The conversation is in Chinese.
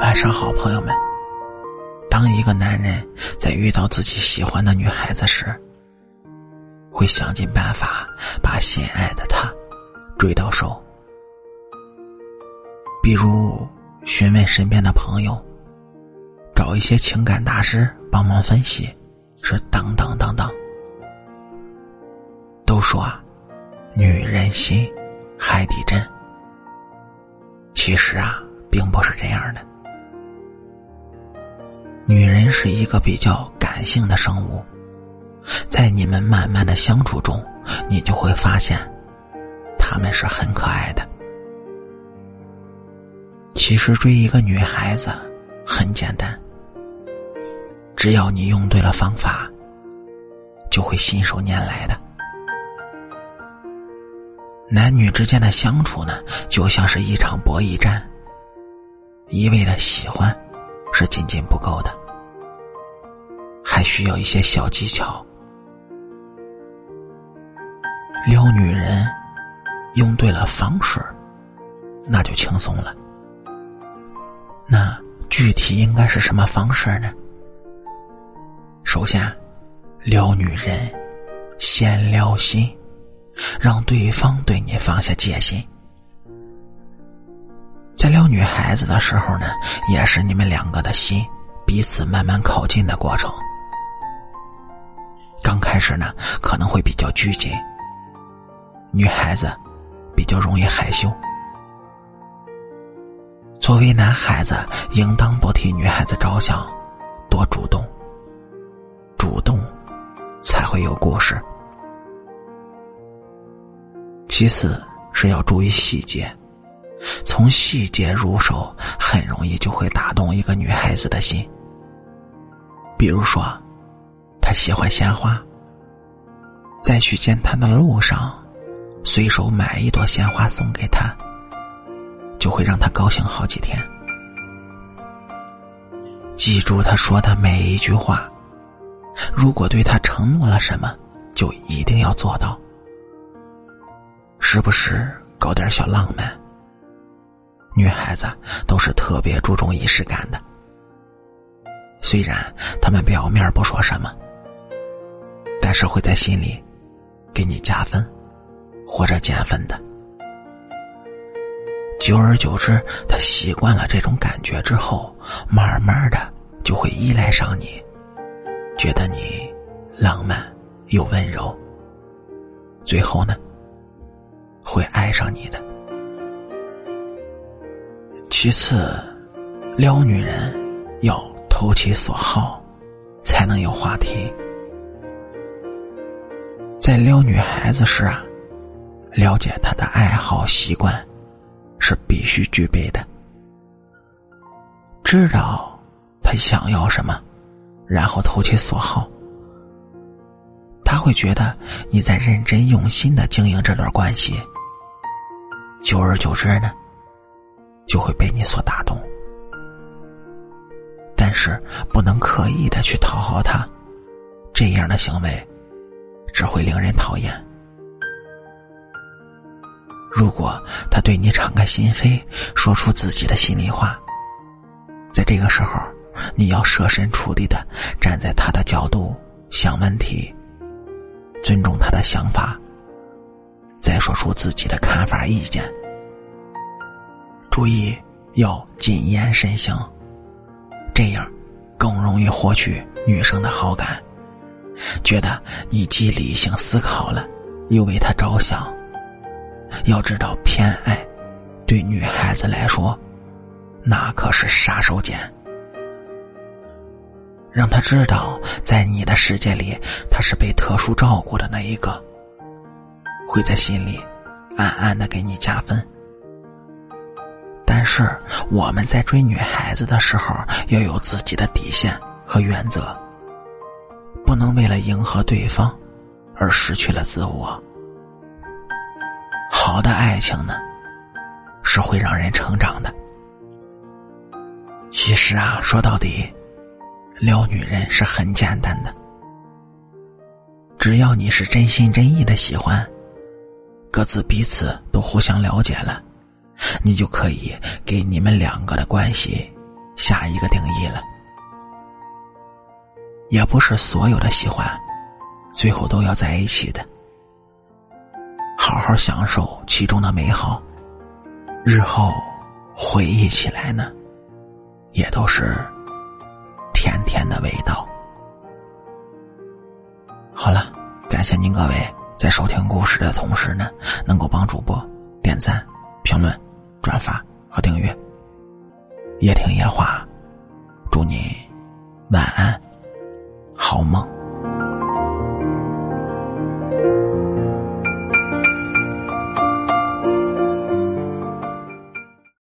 晚上好，朋友们。当一个男人在遇到自己喜欢的女孩子时，会想尽办法把心爱的她追到手，比如询问身边的朋友，找一些情感大师帮忙分析，是等等等等。都说啊，女人心，海底针。其实啊，并不是这样的。女人是一个比较感性的生物，在你们慢慢的相处中，你就会发现，她们是很可爱的。其实追一个女孩子很简单，只要你用对了方法，就会信手拈来的。男女之间的相处呢，就像是一场博弈战。一味的喜欢仅仅不够的，还需要一些小技巧。撩女人用对了方式，那就轻松了。那具体应该是什么方式呢？首先，撩女人先撩心。让对方对你放下戒心，在撩女孩子的时候呢，也是你们两个的心彼此慢慢靠近的过程。刚开始呢，可能会比较拘谨，女孩子比较容易害羞。作为男孩子，应当多替女孩子着想，多主动，主动才会有故事。其次是要注意细节，从细节入手，很容易就会打动一个女孩子的心。比如说，她喜欢鲜花，在去见他的路上，随手买一朵鲜花送给她，就会让她高兴好几天。记住他说的每一句话，如果对她承诺了什么，就一定要做到。时不时搞点小浪漫，女孩子都是特别注重仪式感的。虽然他们表面不说什么，但是会在心里给你加分或者减分的。久而久之，他习惯了这种感觉之后，慢慢的就会依赖上你，觉得你浪漫又温柔。最后呢？会爱上你的。其次，撩女人要投其所好，才能有话题。在撩女孩子时啊，了解她的爱好习惯是必须具备的。知道她想要什么，然后投其所好，他会觉得你在认真用心的经营这段关系。久而久之呢，就会被你所打动。但是不能刻意的去讨好他，这样的行为只会令人讨厌。如果他对你敞开心扉，说出自己的心里话，在这个时候，你要设身处地的站在他的角度想问题，尊重他的想法。再说出自己的看法意见，注意要谨言慎行，这样更容易获取女生的好感，觉得你既理性思考了，又为她着想。要知道，偏爱对女孩子来说，那可是杀手锏。让她知道，在你的世界里，她是被特殊照顾的那一个。会在心里暗暗的给你加分，是我们在追女孩子的时候要有自己的底线和原则，不能为了迎合对方而失去了自我。好的爱情呢，是会让人成长的。其实啊，说到底，撩女人是很简单的，只要你是真心真意的喜欢。各自彼此都互相了解了，你就可以给你们两个的关系下一个定义了。也不是所有的喜欢，最后都要在一起的。好好享受其中的美好，日后回忆起来呢，也都是甜甜的味道。好了，感谢您各位在收听故事的同时呢，能够帮主播点赞、评论、转发和订阅。夜听夜话，祝你晚安。好梦。